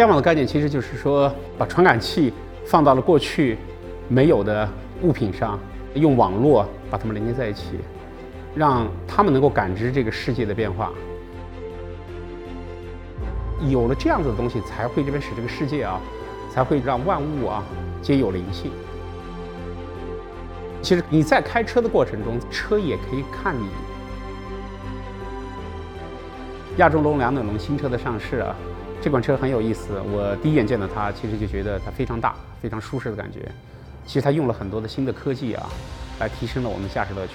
物联网的概念其实就是说，把传感器放到了过去没有的物品上，用网络把它们连接在一起，让他们能够感知这个世界的变化。有了这样子的东西，才会这边使这个世界啊，才会让万物啊皆有灵性。其实你在开车的过程中，车也可以看你。亚洲龙两等龙新车的上市啊。这款车很有意思，我第一眼见到它，其实就觉得它非常大，非常舒适的感觉。其实它用了很多的新的科技啊，来提升了我们驾驶乐趣。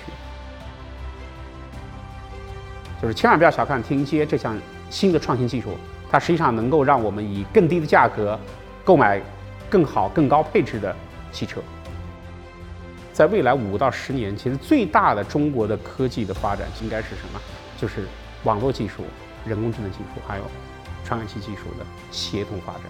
就是千万不要小看 TNGA 这项新的创新技术，它实际上能够让我们以更低的价格购买更好、更高配置的汽车。在未来五到十年，其实最大的中国的科技的发展应该是什么？就是网络技术、人工智能技术，还有。传感器技术的协同发展。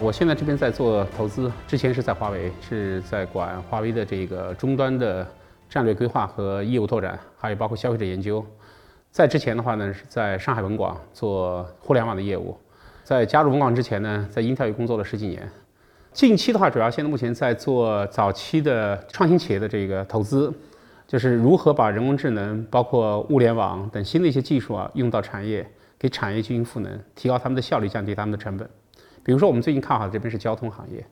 我现在这边在做投资，之前是在华为，是在管华为的这个终端的战略规划和业务拓展，还有包括消费者研究。在之前的话呢，是在上海文广做互联网的业务。在加入文广之前呢，在英特尔工作了十几年。近期的话，主要现在目前在做早期的创新企业的这个投资。就是如何把人工智能、包括物联网等新的一些技术啊，用到产业，给产业进行赋能，提高他们的效率，降低他们的成本。比如说，我们最近看好的这边是交通行业，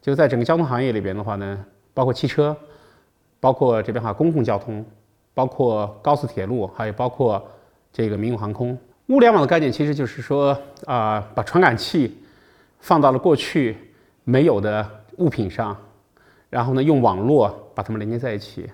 就在整个交通行业里边的话呢，包括汽车，包括这边哈公共交通，包括高速铁路，还有包括这个民用航空。物联网的概念其实就是说啊，把传感器放到了过去没有的物品上，然后呢，用网络把它们连接在一起。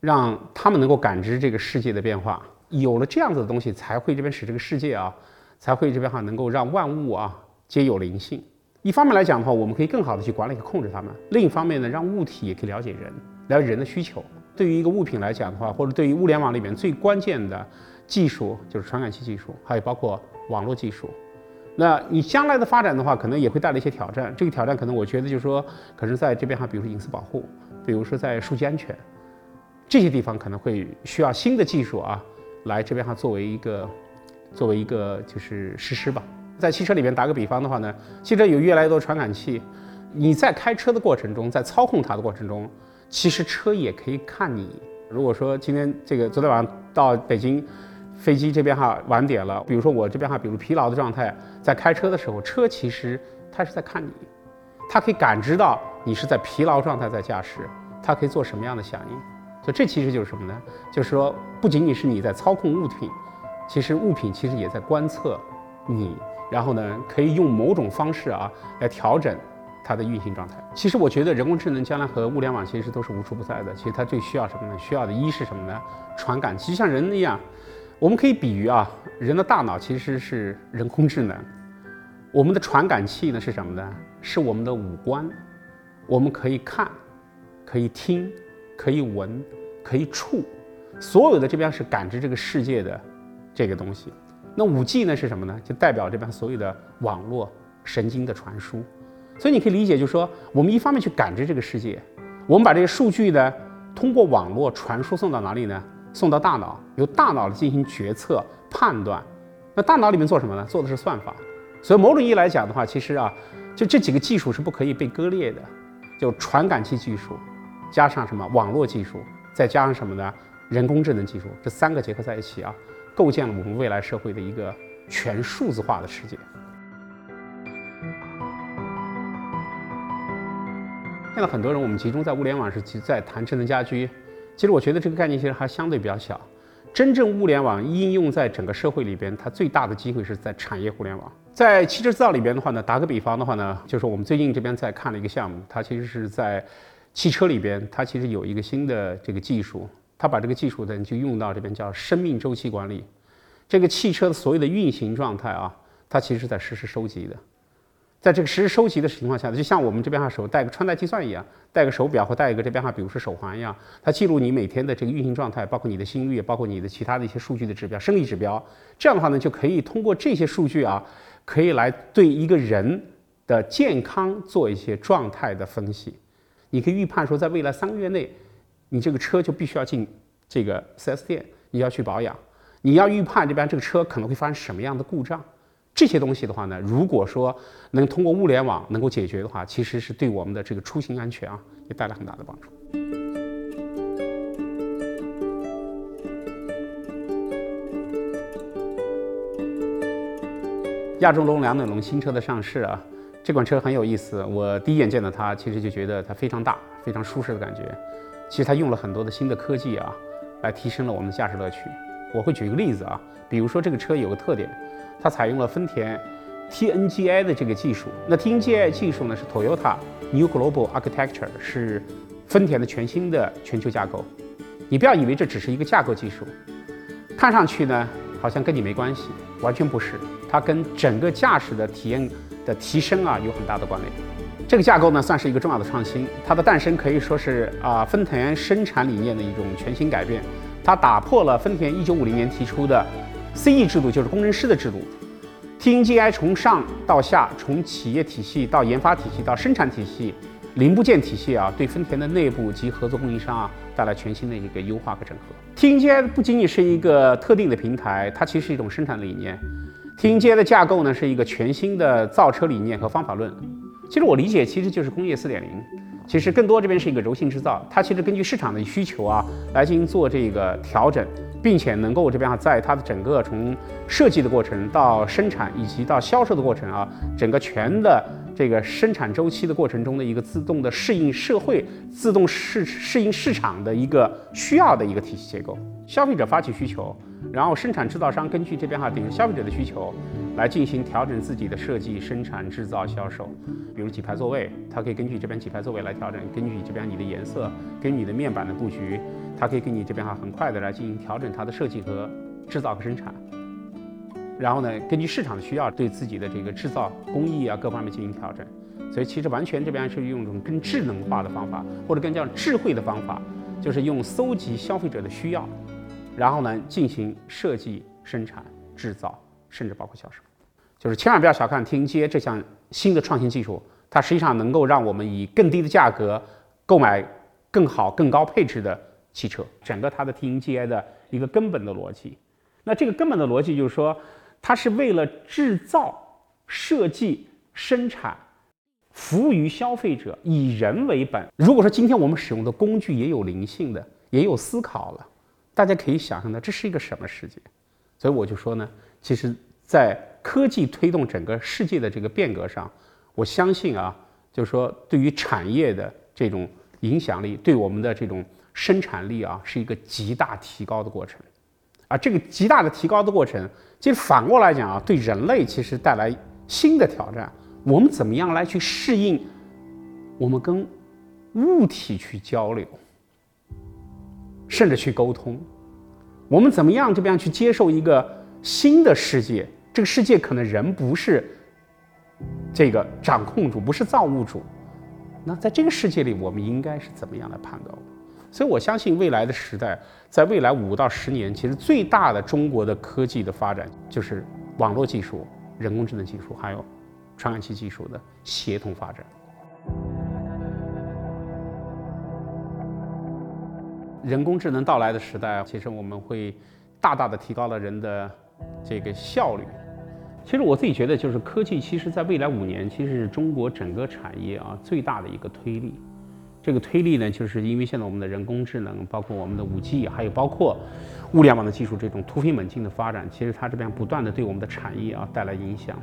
让他们能够感知这个世界的变化，有了这样子的东西，才会这边使这个世界啊，才会这边哈能够让万物啊皆有灵性。一方面来讲的话，我们可以更好的去管理和控制它们；另一方面呢，让物体也可以了解人，了解人的需求。对于一个物品来讲的话，或者对于物联网里面最关键的技术就是传感器技术，还有包括网络技术。那你将来的发展的话，可能也会带来一些挑战。这个挑战可能我觉得就是说，可能在这边哈，比如说隐私保护，比如说在数据安全。这些地方可能会需要新的技术啊，来这边哈作为一个，作为一个就是实施吧。在汽车里面打个比方的话呢，汽车有越来越多传感器，你在开车的过程中，在操控它的过程中，其实车也可以看你。如果说今天这个昨天晚上到北京，飞机这边哈晚点了，比如说我这边哈，比如疲劳的状态，在开车的时候，车其实它是在看你，它可以感知到你是在疲劳状态在驾驶，它可以做什么样的响应。所以这其实就是什么呢？就是说，不仅仅是你在操控物品，其实物品其实也在观测你，然后呢，可以用某种方式啊来调整它的运行状态。其实我觉得人工智能将来和物联网其实都是无处不在的。其实它最需要什么呢？需要的一是什么呢？传感器，像人一样，我们可以比喻啊，人的大脑其实是人工智能，我们的传感器呢是什么呢？是我们的五官，我们可以看，可以听。可以闻，可以触，所有的这边是感知这个世界的这个东西。那五 G 呢是什么呢？就代表这边所有的网络神经的传输。所以你可以理解，就是说我们一方面去感知这个世界，我们把这些数据呢通过网络传输送到哪里呢？送到大脑，由大脑进行决策判断。那大脑里面做什么呢？做的是算法。所以某种意义来讲的话，其实啊，就这几个技术是不可以被割裂的，就传感器技术。加上什么网络技术，再加上什么呢？人工智能技术，这三个结合在一起啊，构建了我们未来社会的一个全数字化的世界。现在很多人我们集中在物联网是在谈智能家居，其实我觉得这个概念其实还相对比较小。真正物联网应用在整个社会里边，它最大的机会是在产业互联网。在汽车制造里边的话呢，打个比方的话呢，就是我们最近这边在看了一个项目，它其实是在。汽车里边，它其实有一个新的这个技术，它把这个技术呢就用到这边叫生命周期管理。这个汽车的所有的运行状态啊，它其实是在实时收集的。在这个实时收集的情况下，就像我们这边哈手带个穿戴计算一样，带个手表或带一个这边哈，比如说手环一样，它记录你每天的这个运行状态，包括你的心率，包括你的其他的一些数据的指标、生理指标。这样的话呢，就可以通过这些数据啊，可以来对一个人的健康做一些状态的分析。你可以预判说，在未来三个月内，你这个车就必须要进这个 4S 店，你要去保养。你要预判这边这个车可能会发生什么样的故障，这些东西的话呢，如果说能通过物联网能够解决的话，其实是对我们的这个出行安全啊，也带来很大的帮助。亚洲龙两点龙新车的上市啊，这款车很有意思。我第一眼见到它，其实就觉得它非常大，非常舒适的感觉。其实它用了很多的新的科技啊，来提升了我们的驾驶乐趣。我会举一个例子啊，比如说这个车有个特点，它采用了丰田 TNGA 的这个技术。那 TNGA 技术呢是 Toyota New Global Architecture，是丰田的全新的全球架构。你不要以为这只是一个架构技术，看上去呢好像跟你没关系，完全不是。它跟整个驾驶的体验的提升啊有很大的关联。这个架构呢算是一个重要的创新，它的诞生可以说是啊丰田生产理念的一种全新改变。它打破了丰田1950年提出的 CE 制度，就是工程师的制度。TNGI 从上到下，从企业体系到研发体系到生产体系、零部件体系啊，对丰田的内部及合作供应商啊带来全新的一个优化和整合。TNGI 不仅仅是一个特定的平台，它其实是一种生产理念。TNGA 的架构呢是一个全新的造车理念和方法论。其实我理解，其实就是工业四点零。其实更多这边是一个柔性制造，它其实根据市场的需求啊来进行做这个调整，并且能够这边啊在它的整个从设计的过程到生产以及到销售的过程啊，整个全的这个生产周期的过程中的一个自动的适应社会、自动适适应市场的一个需要的一个体系结构。消费者发起需求。然后生产制造商根据这边哈，顶着消费者的需求，来进行调整自己的设计、生产、制造、销售。比如几排座位，它可以根据这边几排座位来调整；根据这边你的颜色、跟你的面板的布局，它可以给你这边哈很快的来进行调整它的设计和制造和生产。然后呢，根据市场的需要，对自己的这个制造工艺啊各方面进行调整。所以其实完全这边是用一种更智能化的方法，或者更叫智慧的方法，就是用搜集消费者的需要。然后呢，进行设计、生产、制造，甚至包括销售，就是千万不要小看 TNGA 这项新的创新技术，它实际上能够让我们以更低的价格购买更好、更高配置的汽车。整个它的 TNGA 的一个根本的逻辑，那这个根本的逻辑就是说，它是为了制造、设计、生产，服务于消费者，以人为本。如果说今天我们使用的工具也有灵性的，也有思考了。大家可以想象到这是一个什么世界，所以我就说呢，其实，在科技推动整个世界的这个变革上，我相信啊，就是说对于产业的这种影响力，对我们的这种生产力啊，是一个极大提高的过程。而这个极大的提高的过程，其实反过来讲啊，对人类其实带来新的挑战。我们怎么样来去适应我们跟物体去交流？甚至去沟通，我们怎么样这边去接受一个新的世界？这个世界可能人不是这个掌控主，不是造物主。那在这个世界里，我们应该是怎么样来判断？所以我相信未来的时代，在未来五到十年，其实最大的中国的科技的发展就是网络技术、人工智能技术，还有传感器技术的协同发展。人工智能到来的时代，其实我们会大大的提高了人的这个效率。其实我自己觉得，就是科技，其实在未来五年，其实是中国整个产业啊最大的一个推力。这个推力呢，就是因为现在我们的人工智能，包括我们的五 G，还有包括物联网的技术这种突飞猛进的发展，其实它这边不断的对我们的产业啊带来影响。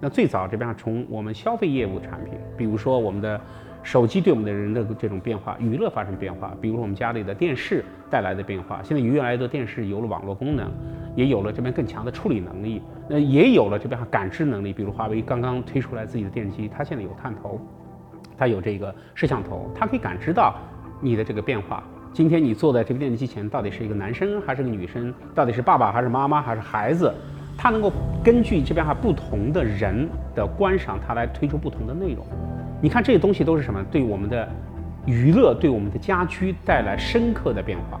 那最早这边从我们消费业务产品，比如说我们的。手机对我们的人的这种变化，娱乐发生变化，比如说我们家里的电视带来的变化。现在越来越多电视有了网络功能，也有了这边更强的处理能力，那也有了这边感知能力。比如华为刚刚推出来自己的电视机，它现在有探头，它有这个摄像头，它可以感知到你的这个变化。今天你坐在这个电视机前，到底是一个男生还是个女生？到底是爸爸还是妈妈还是孩子？它能够根据这边哈不同的人的观赏，它来推出不同的内容。你看这些东西都是什么？对我们的娱乐、对我们的家居带来深刻的变化。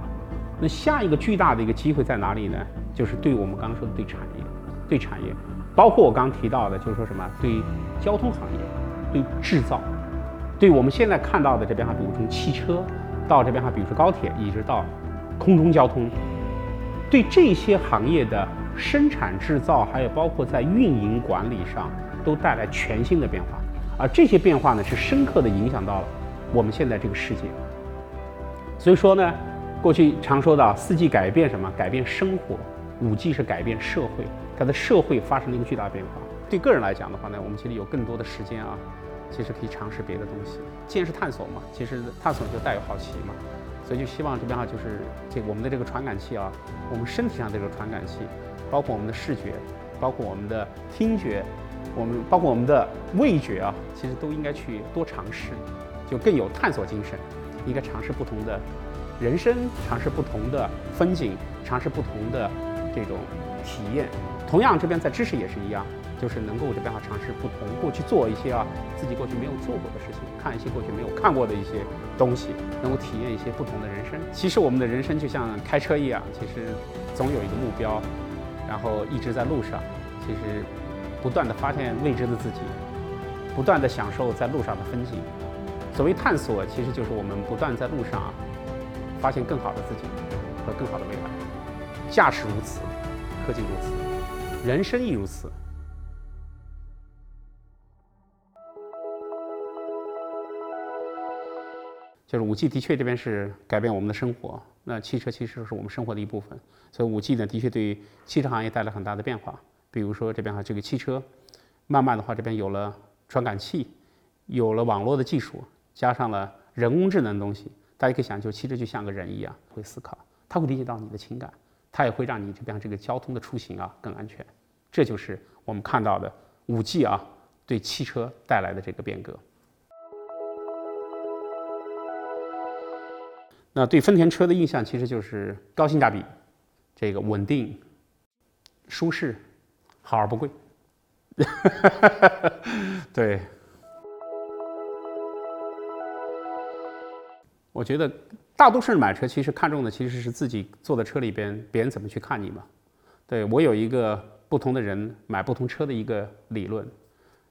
那下一个巨大的一个机会在哪里呢？就是对我们刚刚说的对产业、对产业，包括我刚刚提到的，就是说什么对交通行业、对制造、对我们现在看到的这边哈，比如从汽车到这边哈，比如说高铁，一直到空中交通，对这些行业的生产制造，还有包括在运营管理上，都带来全新的变化。而这些变化呢，是深刻的影响到了我们现在这个世界。所以说呢，过去常说的四季改变什么？改变生活。五 G 是改变社会，它的社会发生了一个巨大变化。对个人来讲的话呢，我们其实有更多的时间啊，其实可以尝试别的东西。既然是探索嘛，其实探索就带有好奇嘛，所以就希望这边哈就是这我们的这个传感器啊，我们身体上的这个传感器，包括我们的视觉，包括我们的听觉，我们包括我们的味觉啊，其实都应该去多尝试，就更有探索精神，应该尝试不同的人生，尝试不同的风景，尝试不同的。这种体验，同样这边在知识也是一样，就是能够这边哈尝试不同，过去做一些啊自己过去没有做过的事情，看一些过去没有看过的一些东西，能够体验一些不同的人生。其实我们的人生就像开车一样，其实总有一个目标，然后一直在路上，其实不断的发现未知的自己，不断的享受在路上的风景。所谓探索，其实就是我们不断在路上发现更好的自己和更好的未来。驾驶如此，科技如此，人生亦如此。就是五 G 的确这边是改变我们的生活，那汽车其实是我们生活的一部分，所以五 G 呢的确对汽车行业带来很大的变化。比如说这边哈，这个汽车慢慢的话，这边有了传感器，有了网络的技术，加上了人工智能的东西，大家可以想，就汽车就像个人一样，会思考，它会理解到你的情感。它也会让你这边这个交通的出行啊更安全，这就是我们看到的五 G 啊对汽车带来的这个变革。那对丰田车的印象其实就是高性价比，这个稳定、舒适、好而不贵。对，我觉得。大多数人买车其实看重的其实是自己坐在车里边，别人怎么去看你嘛。对我有一个不同的人买不同车的一个理论，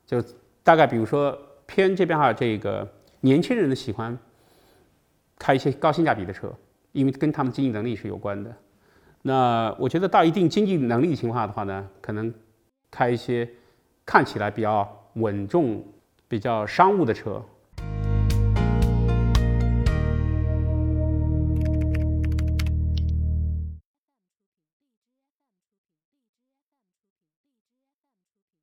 就大概比如说偏这边哈，这个年轻人的喜欢开一些高性价比的车，因为跟他们经济能力是有关的。那我觉得到一定经济能力情况下的话呢，可能开一些看起来比较稳重、比较商务的车，